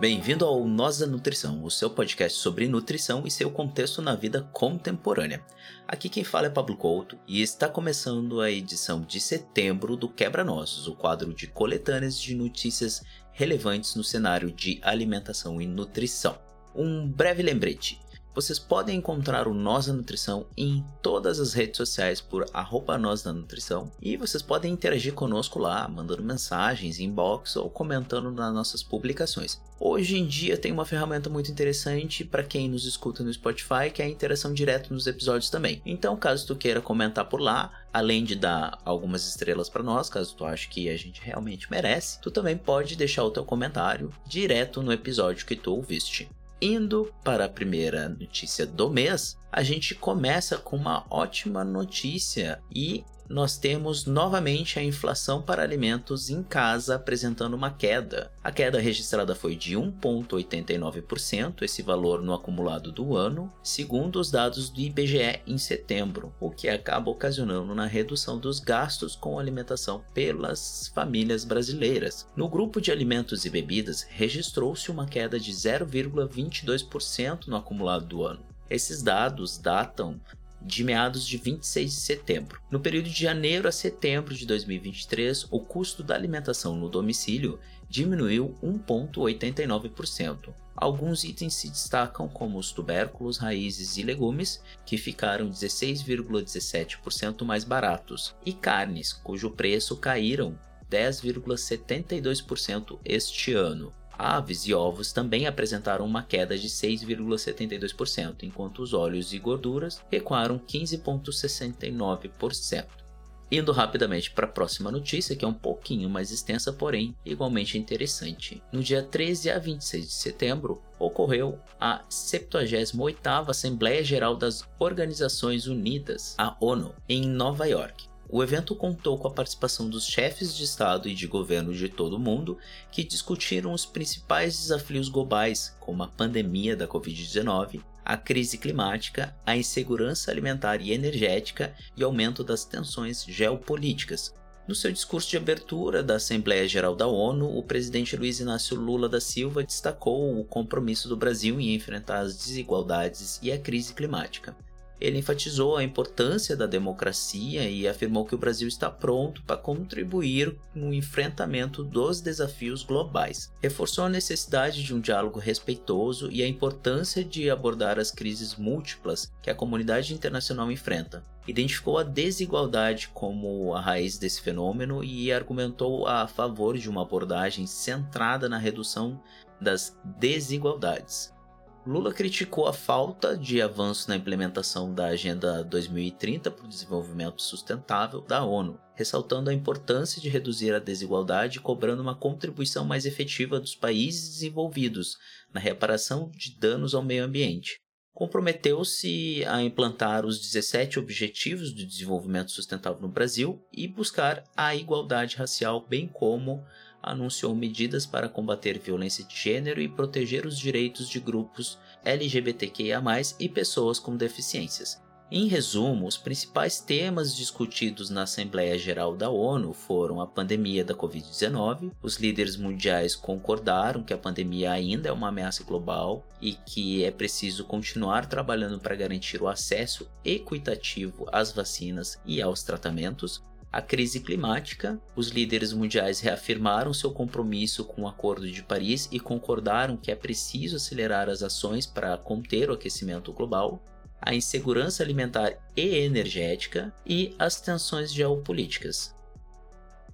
Bem-vindo ao Nós da Nutrição, o seu podcast sobre nutrição e seu contexto na vida contemporânea. Aqui quem fala é Pablo Couto e está começando a edição de setembro do Quebra-Nozes, o quadro de coletâneas de notícias relevantes no cenário de alimentação e nutrição. Um breve lembrete. Vocês podem encontrar o Nós da Nutrição em todas as redes sociais por arroba Nós da Nutrição e vocês podem interagir conosco lá, mandando mensagens, inbox ou comentando nas nossas publicações. Hoje em dia tem uma ferramenta muito interessante para quem nos escuta no Spotify, que é a interação direta nos episódios também. Então, caso tu queira comentar por lá, além de dar algumas estrelas para nós, caso tu ache que a gente realmente merece, tu também pode deixar o teu comentário direto no episódio que tu ouviste. Indo para a primeira notícia do mês, a gente começa com uma ótima notícia e nós temos novamente a inflação para alimentos em casa apresentando uma queda. A queda registrada foi de 1,89%, esse valor no acumulado do ano, segundo os dados do IBGE em setembro, o que acaba ocasionando na redução dos gastos com alimentação pelas famílias brasileiras. No grupo de alimentos e bebidas, registrou-se uma queda de 0,22% no acumulado do ano. Esses dados datam de meados de 26 de setembro. No período de janeiro a setembro de 2023, o custo da alimentação no domicílio diminuiu 1,89%. Alguns itens se destacam como os tubérculos, raízes e legumes, que ficaram 16,17% mais baratos, e carnes, cujo preço caíram 10,72% este ano. Aves e ovos também apresentaram uma queda de 6,72%, enquanto os óleos e gorduras recuaram 15,69%. Indo rapidamente para a próxima notícia, que é um pouquinho mais extensa, porém igualmente interessante. No dia 13 a 26 de setembro, ocorreu a 78ª Assembleia Geral das Organizações Unidas, a ONU, em Nova York. O evento contou com a participação dos chefes de Estado e de governo de todo o mundo que discutiram os principais desafios globais, como a pandemia da Covid-19, a crise climática, a insegurança alimentar e energética e aumento das tensões geopolíticas. No seu discurso de abertura da Assembleia Geral da ONU, o presidente Luiz Inácio Lula da Silva destacou o compromisso do Brasil em enfrentar as desigualdades e a crise climática. Ele enfatizou a importância da democracia e afirmou que o Brasil está pronto para contribuir no enfrentamento dos desafios globais. Reforçou a necessidade de um diálogo respeitoso e a importância de abordar as crises múltiplas que a comunidade internacional enfrenta. Identificou a desigualdade como a raiz desse fenômeno e argumentou a favor de uma abordagem centrada na redução das desigualdades. Lula criticou a falta de avanço na implementação da Agenda 2030 para o Desenvolvimento Sustentável da ONU, ressaltando a importância de reduzir a desigualdade cobrando uma contribuição mais efetiva dos países desenvolvidos na reparação de danos ao meio ambiente. Comprometeu-se a implantar os 17 Objetivos do Desenvolvimento Sustentável no Brasil e buscar a igualdade racial, bem como anunciou medidas para combater violência de gênero e proteger os direitos de grupos LGBTQIA, e pessoas com deficiências. Em resumo, os principais temas discutidos na Assembleia Geral da ONU foram a pandemia da Covid-19. Os líderes mundiais concordaram que a pandemia ainda é uma ameaça global e que é preciso continuar trabalhando para garantir o acesso equitativo às vacinas e aos tratamentos a crise climática, os líderes mundiais reafirmaram seu compromisso com o Acordo de Paris e concordaram que é preciso acelerar as ações para conter o aquecimento global, a insegurança alimentar e energética e as tensões geopolíticas.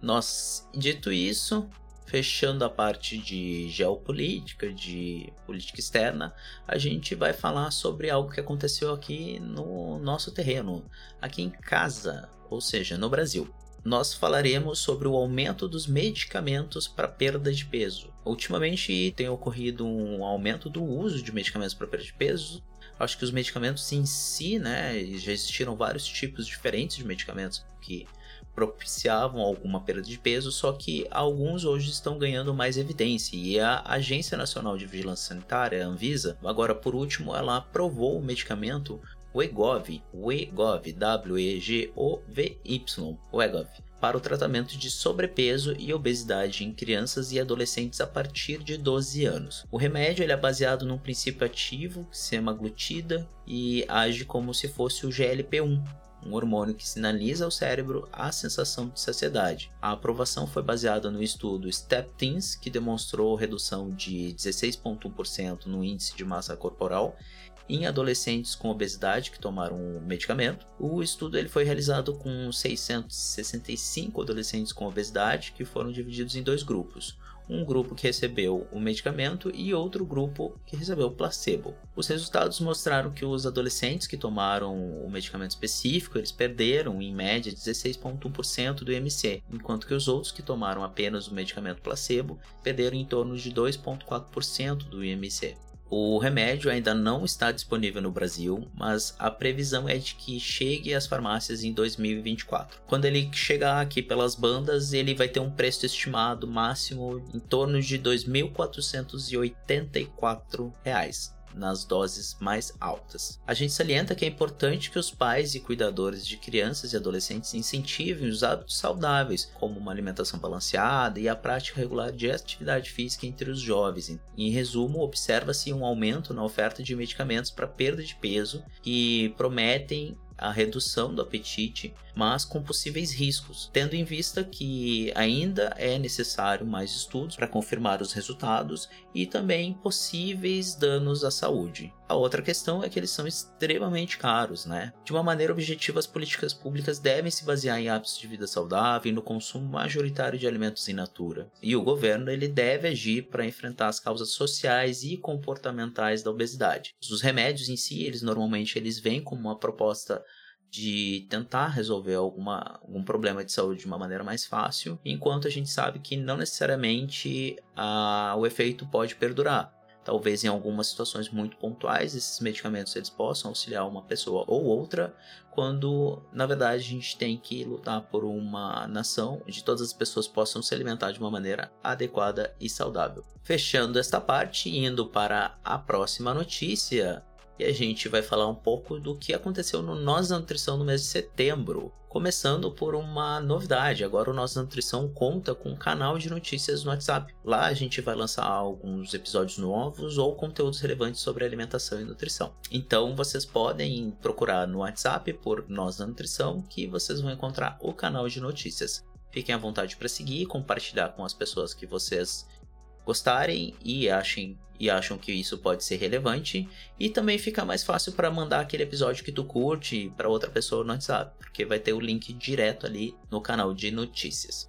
Nós, dito isso, fechando a parte de geopolítica, de política externa, a gente vai falar sobre algo que aconteceu aqui no nosso terreno, aqui em casa, ou seja, no Brasil. nós falaremos sobre o aumento dos medicamentos para perda de peso. Ultimamente tem ocorrido um aumento do uso de medicamentos para perda de peso. Acho que os medicamentos em si, né, já existiram vários tipos diferentes de medicamentos que propiciavam alguma perda de peso, só que alguns hoje estão ganhando mais evidência e a Agência Nacional de Vigilância Sanitária, a Anvisa, agora por último, ela aprovou o medicamento Wegovy, Wegovy, W-E-G-O-V-Y, Wegovy, para o tratamento de sobrepeso e obesidade em crianças e adolescentes a partir de 12 anos. O remédio é baseado num princípio ativo, semaglutida, e age como se fosse o GLP-1, um hormônio que sinaliza ao cérebro a sensação de saciedade. A aprovação foi baseada no estudo Step Teens, que demonstrou redução de 16,1% no índice de massa corporal em adolescentes com obesidade que tomaram o medicamento. O estudo ele foi realizado com 665 adolescentes com obesidade que foram divididos em dois grupos um grupo que recebeu o medicamento e outro grupo que recebeu o placebo. Os resultados mostraram que os adolescentes que tomaram o medicamento específico, eles perderam em média 16.1% do IMC, enquanto que os outros que tomaram apenas o medicamento placebo perderam em torno de 2.4% do IMC. O remédio ainda não está disponível no Brasil, mas a previsão é de que chegue às farmácias em 2024. Quando ele chegar aqui pelas bandas, ele vai ter um preço estimado máximo em torno de R$ 2.484 nas doses mais altas. A gente salienta que é importante que os pais e cuidadores de crianças e adolescentes incentivem os hábitos saudáveis, como uma alimentação balanceada e a prática regular de atividade física entre os jovens. Em resumo, observa-se um aumento na oferta de medicamentos para perda de peso que prometem a redução do apetite, mas com possíveis riscos, tendo em vista que ainda é necessário mais estudos para confirmar os resultados e também possíveis danos à saúde. A outra questão é que eles são extremamente caros, né? De uma maneira objetiva, as políticas públicas devem se basear em hábitos de vida saudável e no consumo majoritário de alimentos in natura. E o governo ele deve agir para enfrentar as causas sociais e comportamentais da obesidade. Os remédios em si, eles normalmente eles vêm como uma proposta de tentar resolver alguma, algum problema de saúde de uma maneira mais fácil, enquanto a gente sabe que não necessariamente a, o efeito pode perdurar. Talvez em algumas situações muito pontuais esses medicamentos eles possam auxiliar uma pessoa ou outra, quando na verdade a gente tem que lutar por uma nação onde todas as pessoas possam se alimentar de uma maneira adequada e saudável. Fechando esta parte, indo para a próxima notícia, e a gente vai falar um pouco do que aconteceu no Nós da Nutrição no mês de setembro. Começando por uma novidade, agora o Nós da Nutrição conta com um canal de notícias no WhatsApp. Lá a gente vai lançar alguns episódios novos ou conteúdos relevantes sobre alimentação e nutrição. Então vocês podem procurar no WhatsApp por Nós da Nutrição que vocês vão encontrar o canal de notícias. Fiquem à vontade para seguir e compartilhar com as pessoas que vocês gostarem e achem e acham que isso pode ser relevante e também fica mais fácil para mandar aquele episódio que tu curte para outra pessoa no WhatsApp, porque vai ter o link direto ali no canal de notícias.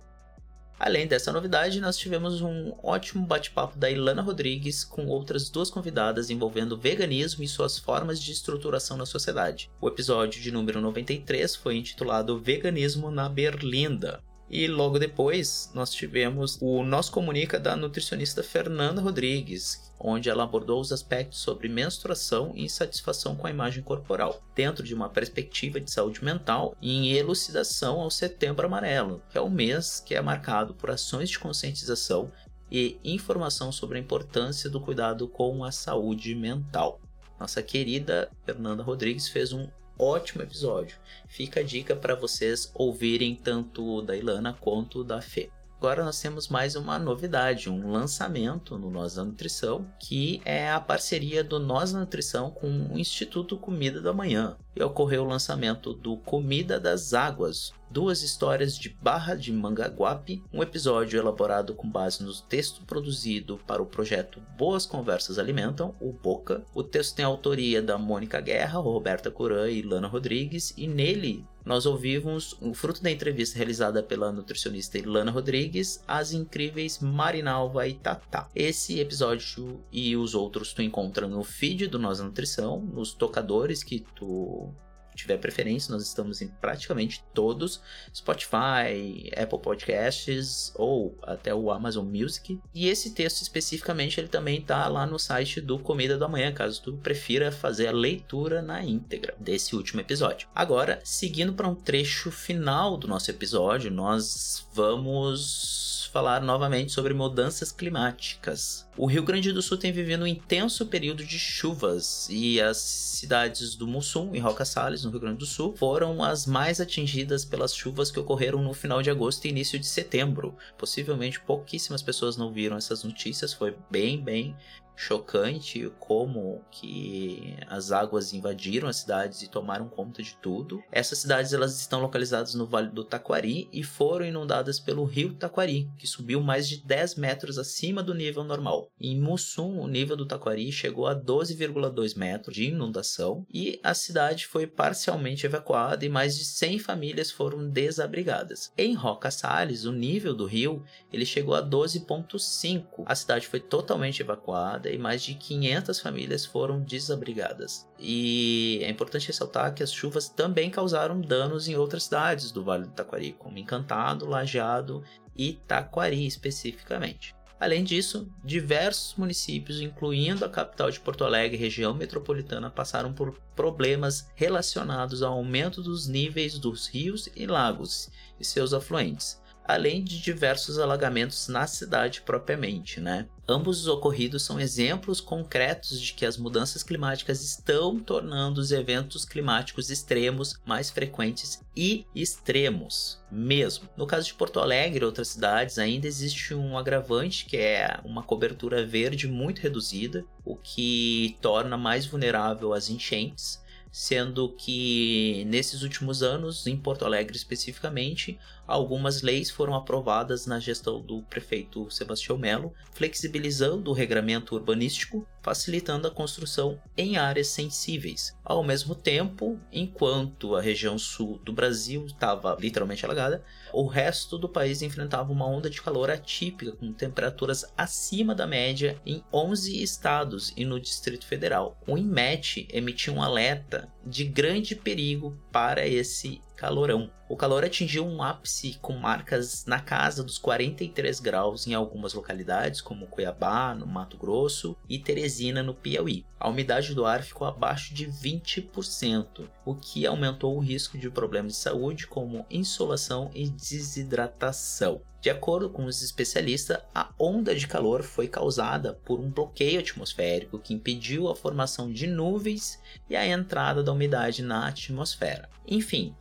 Além dessa novidade, nós tivemos um ótimo bate-papo da Ilana Rodrigues com outras duas convidadas envolvendo veganismo e suas formas de estruturação na sociedade. O episódio de número 93 foi intitulado Veganismo na Berlinda, e logo depois nós tivemos o Nós Comunica da nutricionista Fernanda Rodrigues, onde ela abordou os aspectos sobre menstruação e insatisfação com a imagem corporal, dentro de uma perspectiva de saúde mental em elucidação ao Setembro Amarelo, que é o mês que é marcado por ações de conscientização e informação sobre a importância do cuidado com a saúde mental. Nossa querida Fernanda Rodrigues fez um ótimo episódio. Fica a dica para vocês ouvirem tanto da Ilana quanto da Fê. Agora nós temos mais uma novidade, um lançamento no Nós da Nutrição, que é a parceria do Nós da Nutrição com o Instituto Comida da Manhã. E ocorreu o lançamento do Comida das Águas, duas histórias de Barra de Mangaguape, um episódio elaborado com base no texto produzido para o projeto Boas Conversas Alimentam, o Boca. O texto tem autoria da Mônica Guerra, Roberta Curan e Lana Rodrigues, e nele nós ouvimos o fruto da entrevista realizada pela nutricionista Ilana Rodrigues, as incríveis Marinalva e Tata. Esse episódio e os outros tu encontra no feed do Nós Nutrição, nos tocadores que tu tiver preferência, nós estamos em praticamente todos: Spotify, Apple Podcasts ou até o Amazon Music. E esse texto especificamente ele também está lá no site do Comida do Amanhã, caso tu prefira fazer a leitura na íntegra desse último episódio. Agora, seguindo para um trecho final do nosso episódio, nós vamos falar novamente sobre mudanças climáticas. O Rio Grande do Sul tem vivido um intenso período de chuvas e as cidades do Mussum e Roca Salles, no Rio Grande do Sul, foram as mais atingidas pelas chuvas que ocorreram no final de agosto e início de setembro. Possivelmente pouquíssimas pessoas não viram essas notícias, foi bem, bem chocante como que as águas invadiram as cidades e tomaram conta de tudo. Essas cidades elas estão localizadas no Vale do Taquari e foram inundadas pelo rio Taquari, que subiu mais de 10 metros acima do nível normal. Em Mussum, o nível do Taquari chegou a 12,2 metros de inundação e a cidade foi parcialmente evacuada e mais de 100 famílias foram desabrigadas. Em Roca Salles, o nível do rio ele chegou a 12,5. A cidade foi totalmente evacuada e mais de 500 famílias foram desabrigadas. E é importante ressaltar que as chuvas também causaram danos em outras cidades do Vale do Taquari, como Encantado, Lajeado e Taquari especificamente. Além disso, diversos municípios, incluindo a capital de Porto Alegre e região metropolitana, passaram por problemas relacionados ao aumento dos níveis dos rios e lagos e seus afluentes, além de diversos alagamentos na cidade propriamente, né? Ambos os ocorridos são exemplos concretos de que as mudanças climáticas estão tornando os eventos climáticos extremos mais frequentes e extremos mesmo. No caso de Porto Alegre e outras cidades, ainda existe um agravante que é uma cobertura verde muito reduzida, o que torna mais vulnerável às enchentes sendo que nesses últimos anos, em Porto Alegre especificamente, algumas leis foram aprovadas na gestão do prefeito Sebastião Melo, flexibilizando o regramento urbanístico, facilitando a construção em áreas sensíveis. Ao mesmo tempo, enquanto a região sul do Brasil estava literalmente alagada, o resto do país enfrentava uma onda de calor atípica com temperaturas acima da média em 11 estados e no Distrito Federal. O INMET emitiu um alerta de grande perigo para esse calorão. O calor atingiu um ápice com marcas na casa dos 43 graus em algumas localidades, como Cuiabá, no Mato Grosso, e Teresina, no Piauí. A umidade do ar ficou abaixo de 20%, o que aumentou o risco de problemas de saúde como insolação e desidratação. De acordo com os especialistas, a onda de calor foi causada por um bloqueio atmosférico que impediu a formação de nuvens e a entrada da umidade na atmosfera. Enfim,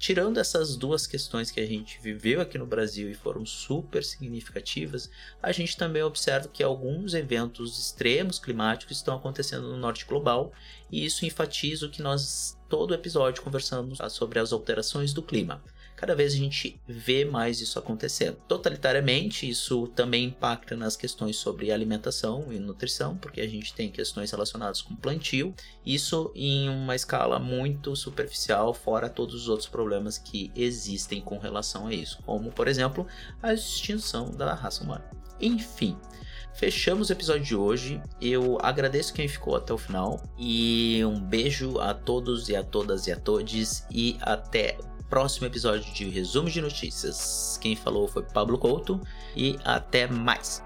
tirando essas duas questões que a gente viveu aqui no Brasil e foram super significativas, a gente também observa que alguns eventos extremos climáticos estão acontecendo no norte global, e isso enfatiza o que nós todo episódio conversamos sobre as alterações do clima cada vez a gente vê mais isso acontecendo. Totalitariamente, isso também impacta nas questões sobre alimentação e nutrição, porque a gente tem questões relacionadas com plantio, isso em uma escala muito superficial, fora todos os outros problemas que existem com relação a isso, como por exemplo a extinção da raça humana. Enfim, fechamos o episódio de hoje. Eu agradeço quem ficou até o final e um beijo a todos e a todas e a todes e até próximo episódio de Resumo de Notícias. Quem falou foi Pablo Couto e até mais.